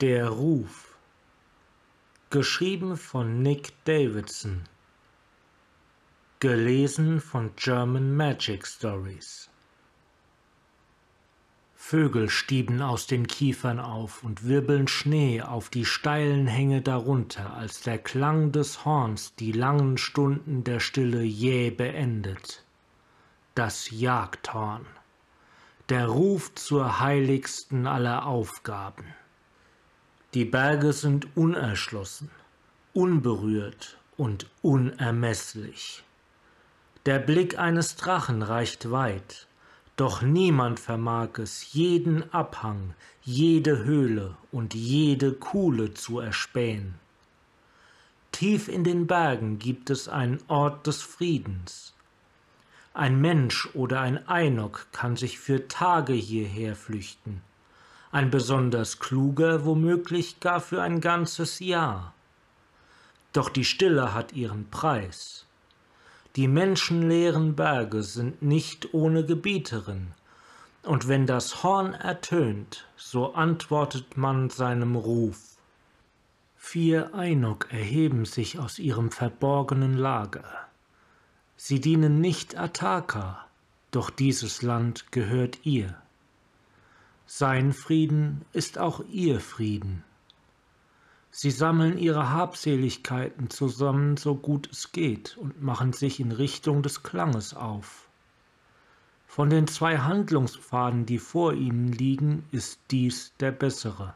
Der Ruf Geschrieben von Nick Davidson Gelesen von German Magic Stories Vögel stieben aus den Kiefern auf und wirbeln Schnee auf die steilen Hänge darunter, als der Klang des Horns die langen Stunden der Stille jäh beendet. Das Jagdhorn, der Ruf zur heiligsten aller Aufgaben. Die Berge sind unerschlossen, unberührt und unermesslich. Der Blick eines Drachen reicht weit, doch niemand vermag es, jeden Abhang, jede Höhle und jede Kuhle zu erspähen. Tief in den Bergen gibt es einen Ort des Friedens. Ein Mensch oder ein Einok kann sich für Tage hierher flüchten, ein besonders kluger womöglich gar für ein ganzes Jahr. Doch die Stille hat ihren Preis. Die menschenleeren Berge sind nicht ohne Gebieterin, und wenn das Horn ertönt, so antwortet man seinem Ruf. Vier Einok erheben sich aus ihrem verborgenen Lager. Sie dienen nicht Ataka, doch dieses Land gehört ihr. Sein Frieden ist auch ihr Frieden. Sie sammeln ihre Habseligkeiten zusammen, so gut es geht, und machen sich in Richtung des Klanges auf. Von den zwei Handlungspfaden, die vor ihnen liegen, ist dies der bessere.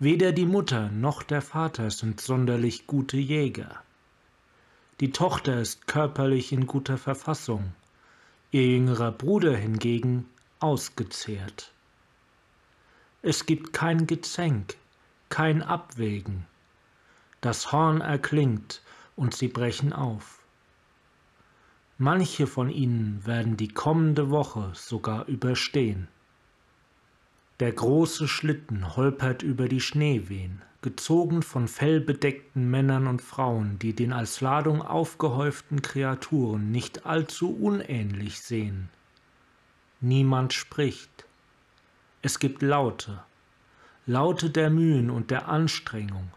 Weder die Mutter noch der Vater sind sonderlich gute Jäger. Die Tochter ist körperlich in guter Verfassung, ihr jüngerer Bruder hingegen ausgezehrt. Es gibt kein Gezänk, kein Abwägen. Das Horn erklingt und sie brechen auf. Manche von ihnen werden die kommende Woche sogar überstehen. Der große Schlitten holpert über die Schneewehen, gezogen von fellbedeckten Männern und Frauen, die den als Ladung aufgehäuften Kreaturen nicht allzu unähnlich sehen. Niemand spricht. Es gibt Laute, Laute der Mühen und der Anstrengung,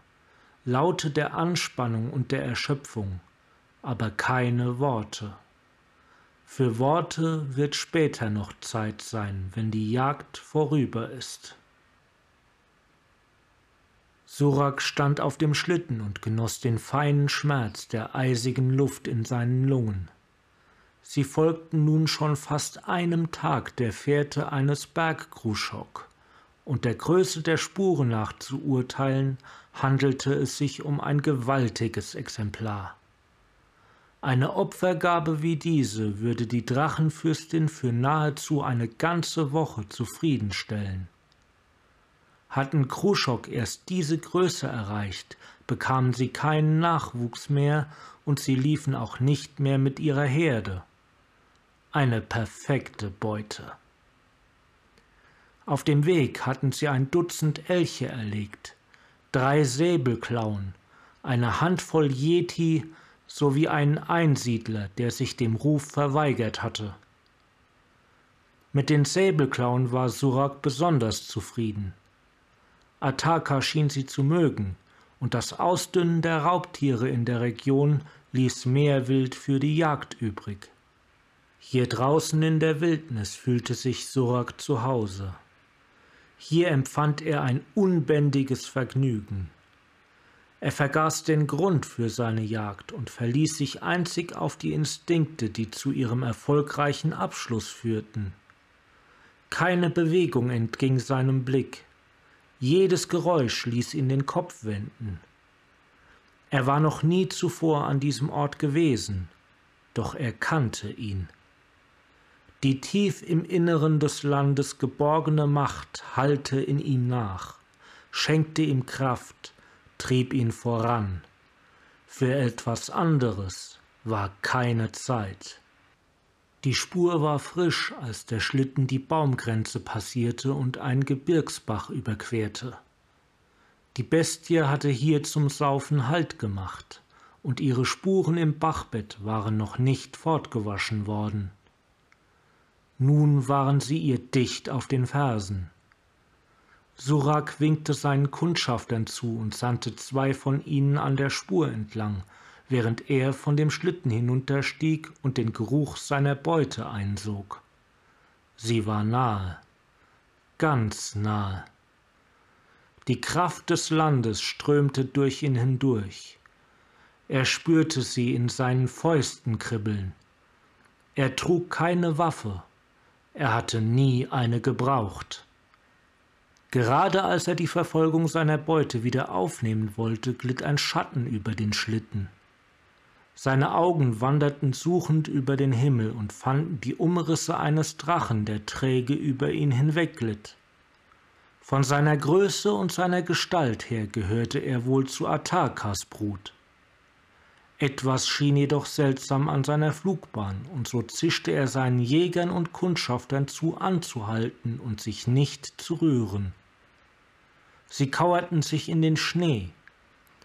Laute der Anspannung und der Erschöpfung, aber keine Worte. Für Worte wird später noch Zeit sein, wenn die Jagd vorüber ist. Surak stand auf dem Schlitten und genoss den feinen Schmerz der eisigen Luft in seinen Lungen. Sie folgten nun schon fast einem Tag der Fährte eines Bergkruschok, und der Größe der Spuren nach zu urteilen, handelte es sich um ein gewaltiges Exemplar. Eine Opfergabe wie diese würde die Drachenfürstin für nahezu eine ganze Woche zufriedenstellen. Hatten Kruschok erst diese Größe erreicht, bekamen sie keinen Nachwuchs mehr und sie liefen auch nicht mehr mit ihrer Herde. Eine perfekte Beute. Auf dem Weg hatten sie ein Dutzend Elche erlegt, drei Säbelklauen, eine Handvoll Yeti sowie einen Einsiedler, der sich dem Ruf verweigert hatte. Mit den Säbelklauen war Surak besonders zufrieden. Ataka schien sie zu mögen, und das Ausdünnen der Raubtiere in der Region ließ mehr Wild für die Jagd übrig. Hier draußen in der Wildnis fühlte sich Surak zu Hause. Hier empfand er ein unbändiges Vergnügen. Er vergaß den Grund für seine Jagd und verließ sich einzig auf die Instinkte, die zu ihrem erfolgreichen Abschluss führten. Keine Bewegung entging seinem Blick. Jedes Geräusch ließ ihn den Kopf wenden. Er war noch nie zuvor an diesem Ort gewesen, doch er kannte ihn. Die tief im Inneren des Landes geborgene Macht hallte in ihm nach, schenkte ihm Kraft, trieb ihn voran. Für etwas anderes war keine Zeit. Die Spur war frisch, als der Schlitten die Baumgrenze passierte und einen Gebirgsbach überquerte. Die Bestie hatte hier zum Saufen Halt gemacht, und ihre Spuren im Bachbett waren noch nicht fortgewaschen worden. Nun waren sie ihr dicht auf den Fersen. Surak winkte seinen Kundschaftern zu und sandte zwei von ihnen an der Spur entlang, während er von dem Schlitten hinunterstieg und den Geruch seiner Beute einsog. Sie war nahe, ganz nahe. Die Kraft des Landes strömte durch ihn hindurch. Er spürte sie in seinen Fäusten kribbeln. Er trug keine Waffe, er hatte nie eine gebraucht. Gerade als er die Verfolgung seiner Beute wieder aufnehmen wollte, glitt ein Schatten über den Schlitten. Seine Augen wanderten suchend über den Himmel und fanden die Umrisse eines Drachen, der träge über ihn hinwegglitt. Von seiner Größe und seiner Gestalt her gehörte er wohl zu Atakas Brut. Etwas schien jedoch seltsam an seiner Flugbahn, und so zischte er seinen Jägern und Kundschaftern zu, anzuhalten und sich nicht zu rühren. Sie kauerten sich in den Schnee.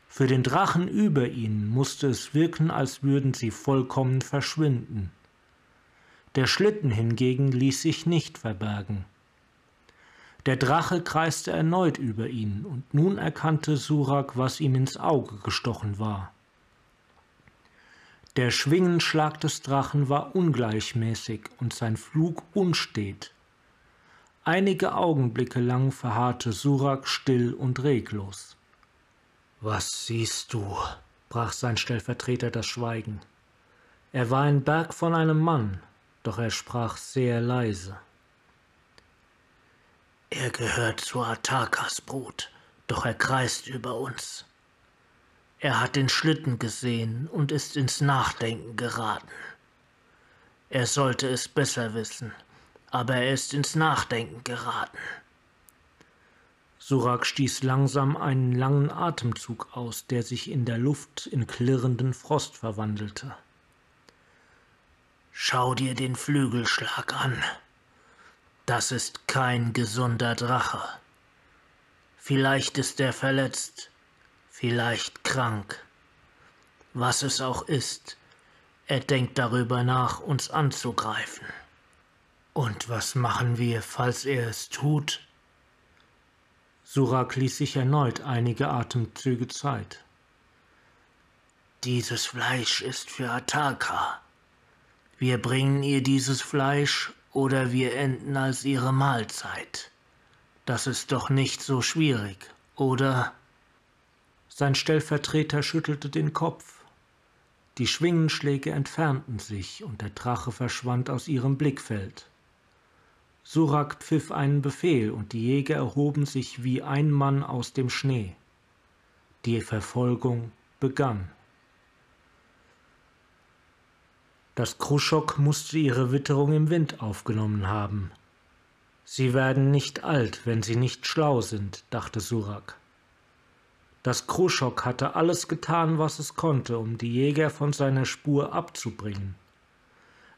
Für den Drachen über ihnen musste es wirken, als würden sie vollkommen verschwinden. Der Schlitten hingegen ließ sich nicht verbergen. Der Drache kreiste erneut über ihn, und nun erkannte Surak, was ihm ins Auge gestochen war. Der Schwingenschlag des Drachen war ungleichmäßig und sein Flug unstet. Einige Augenblicke lang verharrte Surak still und reglos. Was siehst du? brach sein Stellvertreter das Schweigen. Er war ein Berg von einem Mann, doch er sprach sehr leise. Er gehört zu Atakas Brut, doch er kreist über uns. Er hat den Schlitten gesehen und ist ins Nachdenken geraten. Er sollte es besser wissen, aber er ist ins Nachdenken geraten. Surak stieß langsam einen langen Atemzug aus, der sich in der Luft in klirrenden Frost verwandelte. Schau dir den Flügelschlag an. Das ist kein gesunder Drache. Vielleicht ist er verletzt, vielleicht krank. Was es auch ist, er denkt darüber nach, uns anzugreifen. Und was machen wir, falls er es tut? Surak ließ sich erneut einige Atemzüge Zeit. Dieses Fleisch ist für Ataka. Wir bringen ihr dieses Fleisch oder wir enden als ihre Mahlzeit. Das ist doch nicht so schwierig, oder? Sein Stellvertreter schüttelte den Kopf. Die Schwingenschläge entfernten sich und der Drache verschwand aus ihrem Blickfeld. Surak pfiff einen Befehl und die Jäger erhoben sich wie ein Mann aus dem Schnee. Die Verfolgung begann. Das Kruschok musste ihre Witterung im Wind aufgenommen haben. Sie werden nicht alt, wenn sie nicht schlau sind, dachte Surak. Das Kruschok hatte alles getan, was es konnte, um die Jäger von seiner Spur abzubringen.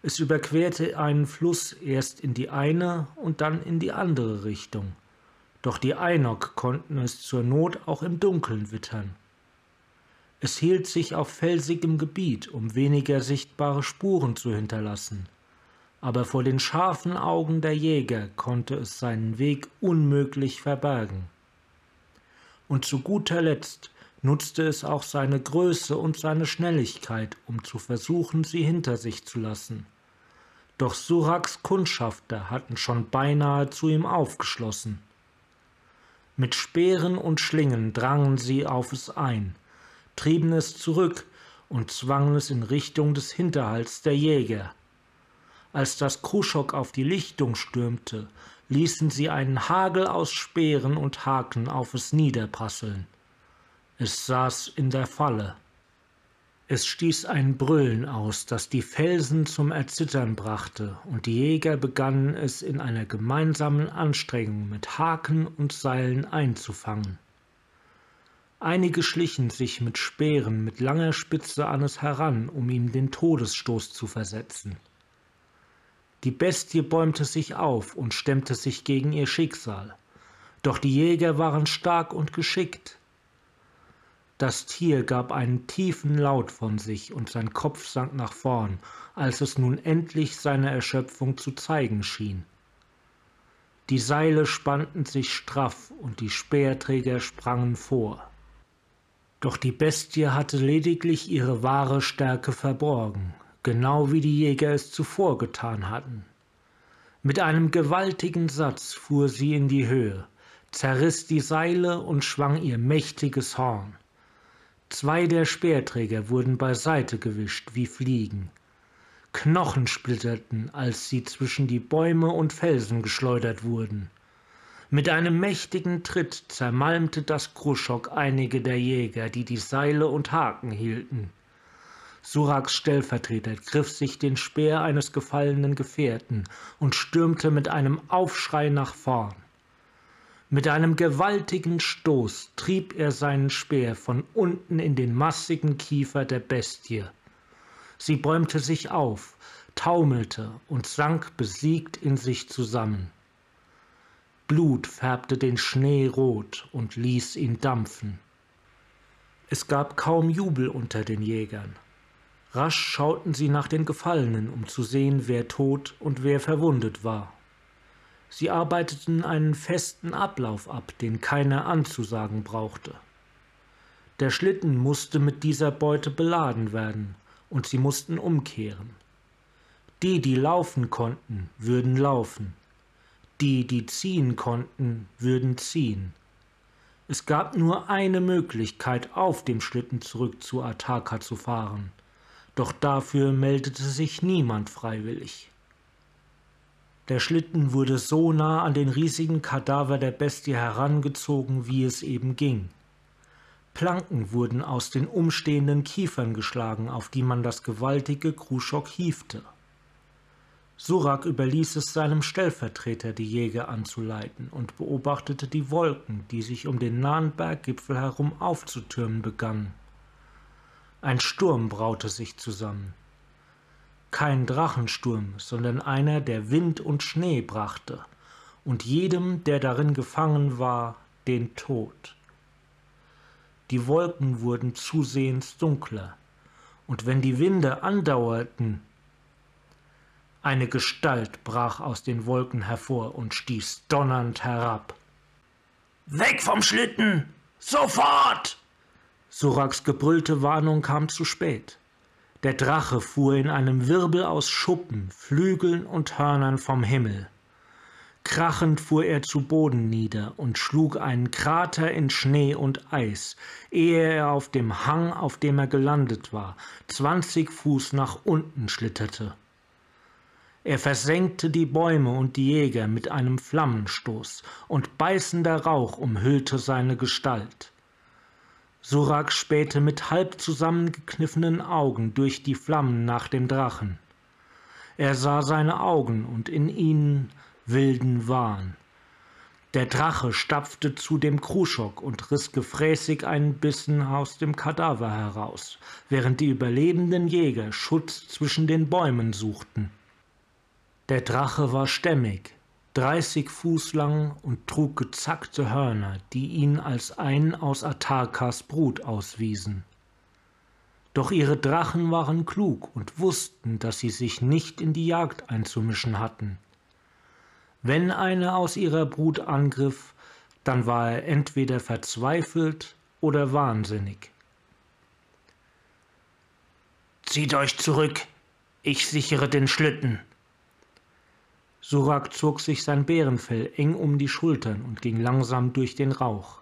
Es überquerte einen Fluss erst in die eine und dann in die andere Richtung. Doch die Einok konnten es zur Not auch im Dunkeln wittern. Es hielt sich auf felsigem Gebiet, um weniger sichtbare Spuren zu hinterlassen. Aber vor den scharfen Augen der Jäger konnte es seinen Weg unmöglich verbergen und zu guter Letzt nutzte es auch seine Größe und seine Schnelligkeit, um zu versuchen, sie hinter sich zu lassen. Doch Suraks Kundschafter hatten schon beinahe zu ihm aufgeschlossen. Mit Speeren und Schlingen drangen sie auf es ein, trieben es zurück und zwangen es in Richtung des Hinterhalts der Jäger. Als das Kruschok auf die Lichtung stürmte, ließen sie einen Hagel aus Speeren und Haken auf es niederprasseln. Es saß in der Falle. Es stieß ein Brüllen aus, das die Felsen zum Erzittern brachte, und die Jäger begannen es in einer gemeinsamen Anstrengung mit Haken und Seilen einzufangen. Einige schlichen sich mit Speeren mit langer Spitze an es heran, um ihm den Todesstoß zu versetzen. Die Bestie bäumte sich auf und stemmte sich gegen ihr Schicksal. Doch die Jäger waren stark und geschickt. Das Tier gab einen tiefen Laut von sich und sein Kopf sank nach vorn, als es nun endlich seine Erschöpfung zu zeigen schien. Die Seile spannten sich straff und die Speerträger sprangen vor. Doch die Bestie hatte lediglich ihre wahre Stärke verborgen, genau wie die Jäger es zuvor getan hatten. Mit einem gewaltigen Satz fuhr sie in die Höhe, zerriss die Seile und schwang ihr mächtiges Horn. Zwei der Speerträger wurden beiseite gewischt wie Fliegen. Knochen splitterten, als sie zwischen die Bäume und Felsen geschleudert wurden. Mit einem mächtigen Tritt zermalmte das Kruschok einige der Jäger, die die Seile und Haken hielten. Suraks Stellvertreter griff sich den Speer eines gefallenen Gefährten und stürmte mit einem Aufschrei nach vorn. Mit einem gewaltigen Stoß trieb er seinen Speer von unten in den massigen Kiefer der Bestie. Sie bäumte sich auf, taumelte und sank besiegt in sich zusammen. Blut färbte den Schnee rot und ließ ihn dampfen. Es gab kaum Jubel unter den Jägern. Rasch schauten sie nach den Gefallenen, um zu sehen, wer tot und wer verwundet war. Sie arbeiteten einen festen Ablauf ab, den keiner anzusagen brauchte. Der Schlitten musste mit dieser Beute beladen werden, und sie mussten umkehren. Die, die laufen konnten, würden laufen, die, die ziehen konnten, würden ziehen. Es gab nur eine Möglichkeit, auf dem Schlitten zurück zu Ataka zu fahren, doch dafür meldete sich niemand freiwillig. Der Schlitten wurde so nah an den riesigen Kadaver der Bestie herangezogen, wie es eben ging. Planken wurden aus den umstehenden Kiefern geschlagen, auf die man das gewaltige Kruschok hiefte. Surak überließ es seinem Stellvertreter, die Jäger anzuleiten, und beobachtete die Wolken, die sich um den nahen Berggipfel herum aufzutürmen begannen. Ein Sturm braute sich zusammen. Kein Drachensturm, sondern einer, der Wind und Schnee brachte, und jedem, der darin gefangen war, den Tod. Die Wolken wurden zusehends dunkler, und wenn die Winde andauerten, eine Gestalt brach aus den Wolken hervor und stieß donnernd herab. Weg vom Schlitten! Sofort! Suraks gebrüllte Warnung kam zu spät. Der Drache fuhr in einem Wirbel aus Schuppen, Flügeln und Hörnern vom Himmel. Krachend fuhr er zu Boden nieder und schlug einen Krater in Schnee und Eis, ehe er auf dem Hang, auf dem er gelandet war, zwanzig Fuß nach unten schlitterte. Er versenkte die Bäume und die Jäger mit einem Flammenstoß, und beißender Rauch umhüllte seine Gestalt. Surak spähte mit halb zusammengekniffenen Augen durch die Flammen nach dem Drachen. Er sah seine Augen und in ihnen wilden Wahn. Der Drache stapfte zu dem Kruschok und riss gefräßig einen Bissen aus dem Kadaver heraus, während die überlebenden Jäger Schutz zwischen den Bäumen suchten. Der Drache war stämmig, dreißig Fuß lang und trug gezackte Hörner, die ihn als einen aus Atakas Brut auswiesen. Doch ihre Drachen waren klug und wussten, dass sie sich nicht in die Jagd einzumischen hatten. Wenn einer aus ihrer Brut angriff, dann war er entweder verzweifelt oder wahnsinnig. Zieht euch zurück, ich sichere den Schlitten, Surak zog sich sein Bärenfell eng um die Schultern und ging langsam durch den Rauch.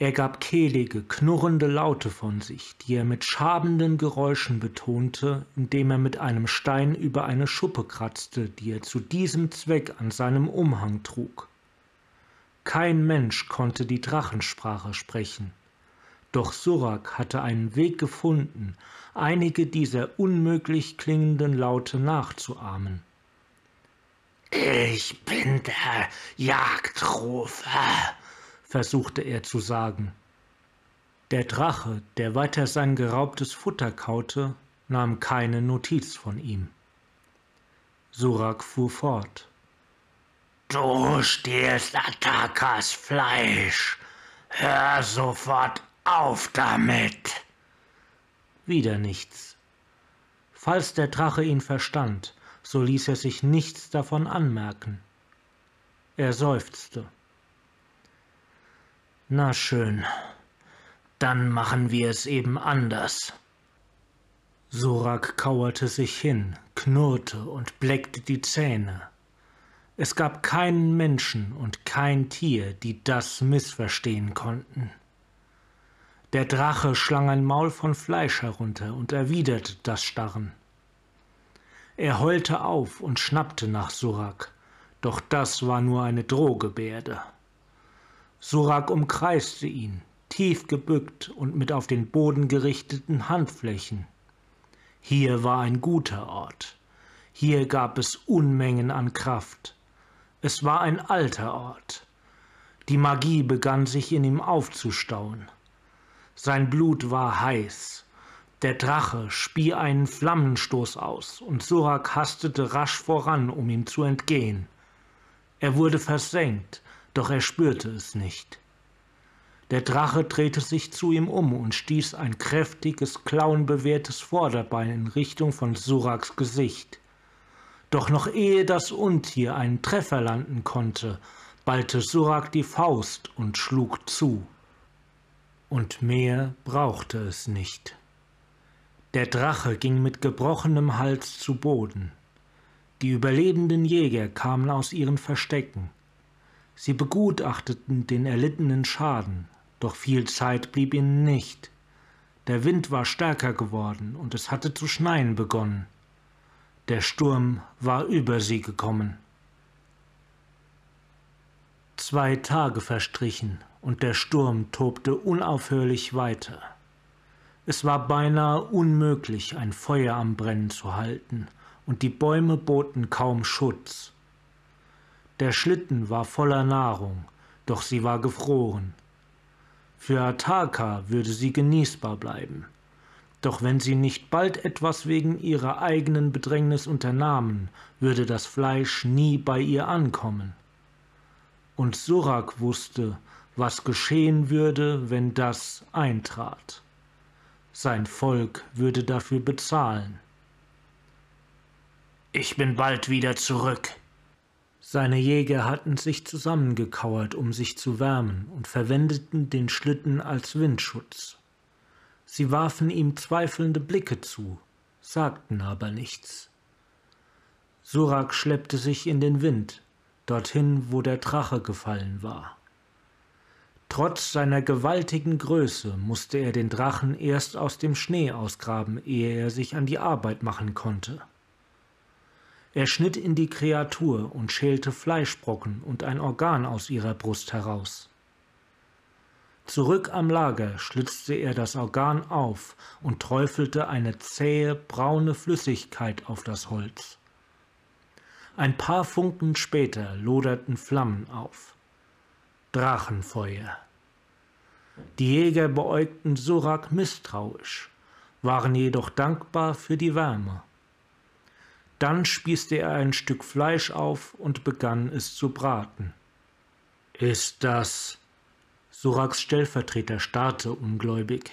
Er gab kehlige, knurrende Laute von sich, die er mit schabenden Geräuschen betonte, indem er mit einem Stein über eine Schuppe kratzte, die er zu diesem Zweck an seinem Umhang trug. Kein Mensch konnte die Drachensprache sprechen. Doch Surak hatte einen Weg gefunden, einige dieser unmöglich klingenden Laute nachzuahmen. Ich bin der Jagdrufer, versuchte er zu sagen. Der Drache, der weiter sein geraubtes Futter kaute, nahm keine Notiz von ihm. Surak fuhr fort. Du stiehlst Atakas Fleisch. Hör sofort auf damit. Wieder nichts. Falls der Drache ihn verstand, so ließ er sich nichts davon anmerken. Er seufzte. Na schön, dann machen wir es eben anders. Surak kauerte sich hin, knurrte und bleckte die Zähne. Es gab keinen Menschen und kein Tier, die das missverstehen konnten. Der Drache schlang ein Maul von Fleisch herunter und erwiderte das Starren. Er heulte auf und schnappte nach Surak, doch das war nur eine Drohgebärde. Surak umkreiste ihn, tief gebückt und mit auf den Boden gerichteten Handflächen. Hier war ein guter Ort. Hier gab es Unmengen an Kraft. Es war ein alter Ort. Die Magie begann sich in ihm aufzustauen. Sein Blut war heiß. Der Drache spie einen Flammenstoß aus, und Surak hastete rasch voran, um ihm zu entgehen. Er wurde versenkt, doch er spürte es nicht. Der Drache drehte sich zu ihm um und stieß ein kräftiges, klauenbewehrtes Vorderbein in Richtung von Suraks Gesicht. Doch noch ehe das Untier einen Treffer landen konnte, ballte Surak die Faust und schlug zu. Und mehr brauchte es nicht. Der Drache ging mit gebrochenem Hals zu Boden. Die überlebenden Jäger kamen aus ihren Verstecken. Sie begutachteten den erlittenen Schaden, doch viel Zeit blieb ihnen nicht. Der Wind war stärker geworden und es hatte zu schneien begonnen. Der Sturm war über sie gekommen. Zwei Tage verstrichen und der Sturm tobte unaufhörlich weiter. Es war beinahe unmöglich, ein Feuer am Brennen zu halten, und die Bäume boten kaum Schutz. Der Schlitten war voller Nahrung, doch sie war gefroren. Für Ataka würde sie genießbar bleiben. Doch wenn sie nicht bald etwas wegen ihrer eigenen Bedrängnis unternahmen, würde das Fleisch nie bei ihr ankommen. Und Surak wusste, was geschehen würde, wenn das eintrat. Sein Volk würde dafür bezahlen. Ich bin bald wieder zurück. Seine Jäger hatten sich zusammengekauert, um sich zu wärmen, und verwendeten den Schlitten als Windschutz. Sie warfen ihm zweifelnde Blicke zu, sagten aber nichts. Surak schleppte sich in den Wind, dorthin, wo der Drache gefallen war. Trotz seiner gewaltigen Größe musste er den Drachen erst aus dem Schnee ausgraben, ehe er sich an die Arbeit machen konnte. Er schnitt in die Kreatur und schälte Fleischbrocken und ein Organ aus ihrer Brust heraus. Zurück am Lager schlitzte er das Organ auf und träufelte eine zähe, braune Flüssigkeit auf das Holz. Ein paar Funken später loderten Flammen auf. Drachenfeuer. Die Jäger beäugten Surak misstrauisch, waren jedoch dankbar für die Wärme. Dann spießte er ein Stück Fleisch auf und begann es zu braten. Ist das? Suraks Stellvertreter starrte ungläubig.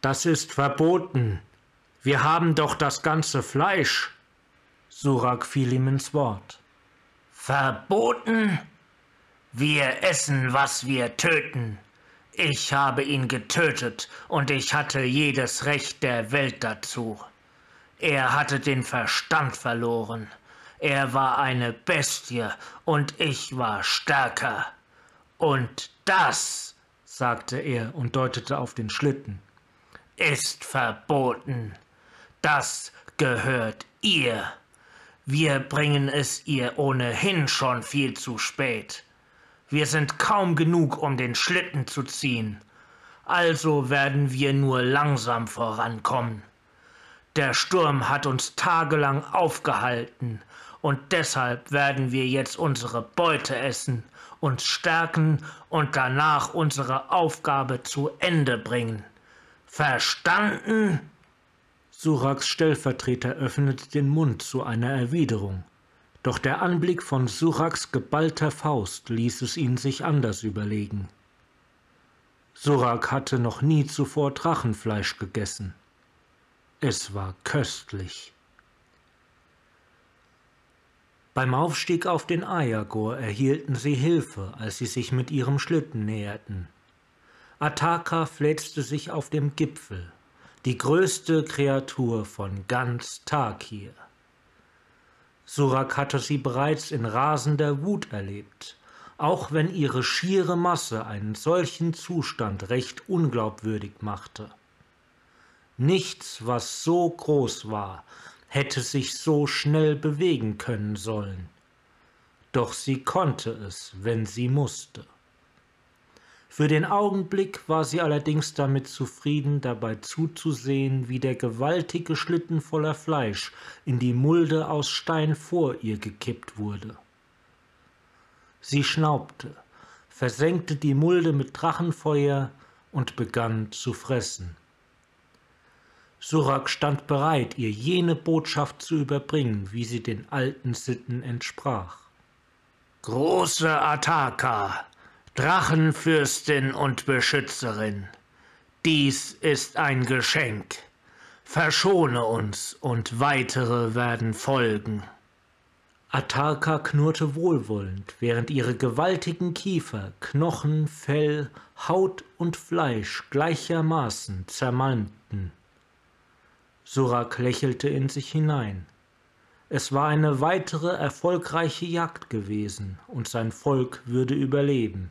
Das ist verboten. Wir haben doch das ganze Fleisch. Surak fiel ihm ins Wort. Verboten? Wir essen, was wir töten. Ich habe ihn getötet und ich hatte jedes Recht der Welt dazu. Er hatte den Verstand verloren. Er war eine Bestie und ich war stärker. Und das, sagte er und deutete auf den Schlitten, ist verboten. Das gehört ihr. Wir bringen es ihr ohnehin schon viel zu spät. Wir sind kaum genug, um den Schlitten zu ziehen. Also werden wir nur langsam vorankommen. Der Sturm hat uns tagelang aufgehalten, und deshalb werden wir jetzt unsere Beute essen, uns stärken und danach unsere Aufgabe zu Ende bringen. Verstanden? Suraks Stellvertreter öffnete den Mund zu einer Erwiderung. Doch der Anblick von Suraks geballter Faust ließ es ihn sich anders überlegen. Surak hatte noch nie zuvor Drachenfleisch gegessen. Es war köstlich. Beim Aufstieg auf den Ayagor erhielten sie Hilfe, als sie sich mit ihrem Schlitten näherten. Ataka fläzte sich auf dem Gipfel, die größte Kreatur von ganz Takir. Surak hatte sie bereits in rasender Wut erlebt, auch wenn ihre schiere Masse einen solchen Zustand recht unglaubwürdig machte. Nichts, was so groß war, hätte sich so schnell bewegen können sollen. Doch sie konnte es, wenn sie musste. Für den Augenblick war sie allerdings damit zufrieden, dabei zuzusehen, wie der gewaltige Schlitten voller Fleisch in die Mulde aus Stein vor ihr gekippt wurde. Sie schnaubte, versenkte die Mulde mit Drachenfeuer und begann zu fressen. Surak stand bereit, ihr jene Botschaft zu überbringen, wie sie den alten Sitten entsprach. Große Ataka, Drachenfürstin und Beschützerin, dies ist ein Geschenk. Verschone uns und weitere werden folgen. Ataka knurrte wohlwollend, während ihre gewaltigen Kiefer Knochen, Fell, Haut und Fleisch gleichermaßen zermalmten. Surak lächelte in sich hinein. Es war eine weitere erfolgreiche Jagd gewesen, und sein Volk würde überleben.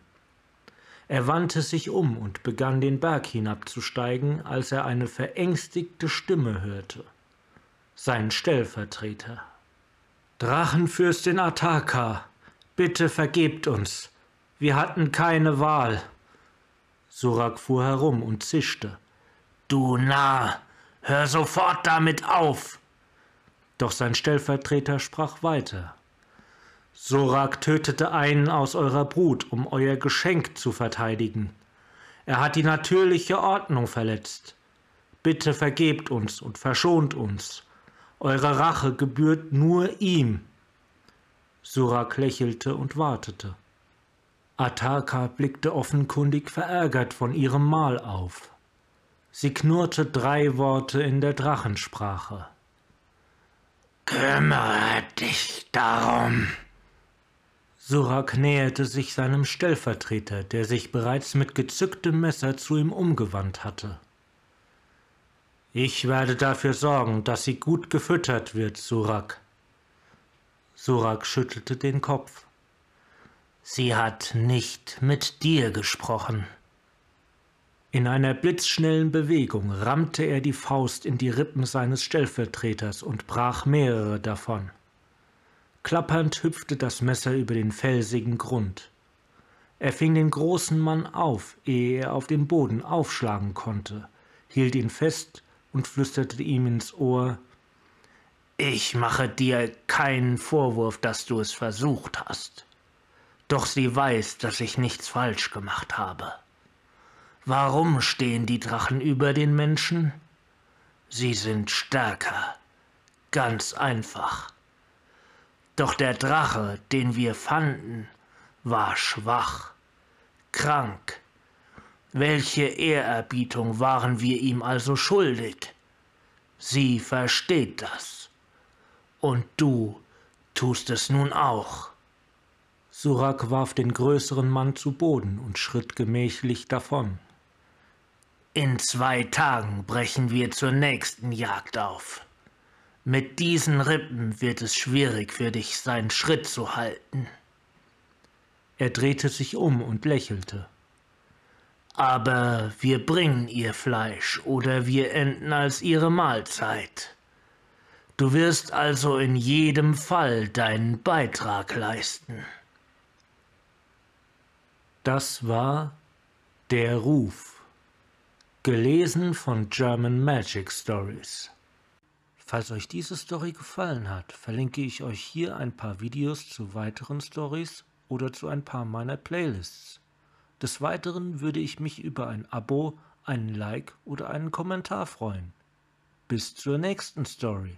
Er wandte sich um und begann den Berg hinabzusteigen, als er eine verängstigte Stimme hörte. Sein Stellvertreter. Drachenfürstin Ataka, bitte vergebt uns. Wir hatten keine Wahl. Surak fuhr herum und zischte. Du Narr, hör sofort damit auf. Doch sein Stellvertreter sprach weiter. Sorak tötete einen aus eurer Brut, um euer Geschenk zu verteidigen. Er hat die natürliche Ordnung verletzt. Bitte vergebt uns und verschont uns. Eure Rache gebührt nur ihm. Surak lächelte und wartete. Ataka blickte offenkundig verärgert von ihrem Mahl auf. Sie knurrte drei Worte in der Drachensprache. Kümmere dich darum. Surak näherte sich seinem Stellvertreter, der sich bereits mit gezücktem Messer zu ihm umgewandt hatte. Ich werde dafür sorgen, dass sie gut gefüttert wird, Surak. Surak schüttelte den Kopf. Sie hat nicht mit dir gesprochen. In einer blitzschnellen Bewegung rammte er die Faust in die Rippen seines Stellvertreters und brach mehrere davon. Klappernd hüpfte das Messer über den felsigen Grund. Er fing den großen Mann auf, ehe er auf den Boden aufschlagen konnte, hielt ihn fest und flüsterte ihm ins Ohr Ich mache dir keinen Vorwurf, dass du es versucht hast. Doch sie weiß, dass ich nichts falsch gemacht habe. Warum stehen die Drachen über den Menschen? Sie sind stärker. Ganz einfach. Doch der Drache, den wir fanden, war schwach, krank. Welche Ehrerbietung waren wir ihm also schuldig? Sie versteht das. Und du tust es nun auch. Surak warf den größeren Mann zu Boden und schritt gemächlich davon. In zwei Tagen brechen wir zur nächsten Jagd auf. Mit diesen Rippen wird es schwierig für dich, seinen Schritt zu halten. Er drehte sich um und lächelte. Aber wir bringen ihr Fleisch oder wir enden als ihre Mahlzeit. Du wirst also in jedem Fall deinen Beitrag leisten. Das war Der Ruf, gelesen von German Magic Stories. Falls euch diese Story gefallen hat, verlinke ich euch hier ein paar Videos zu weiteren Stories oder zu ein paar meiner Playlists. Des Weiteren würde ich mich über ein Abo, einen Like oder einen Kommentar freuen. Bis zur nächsten Story.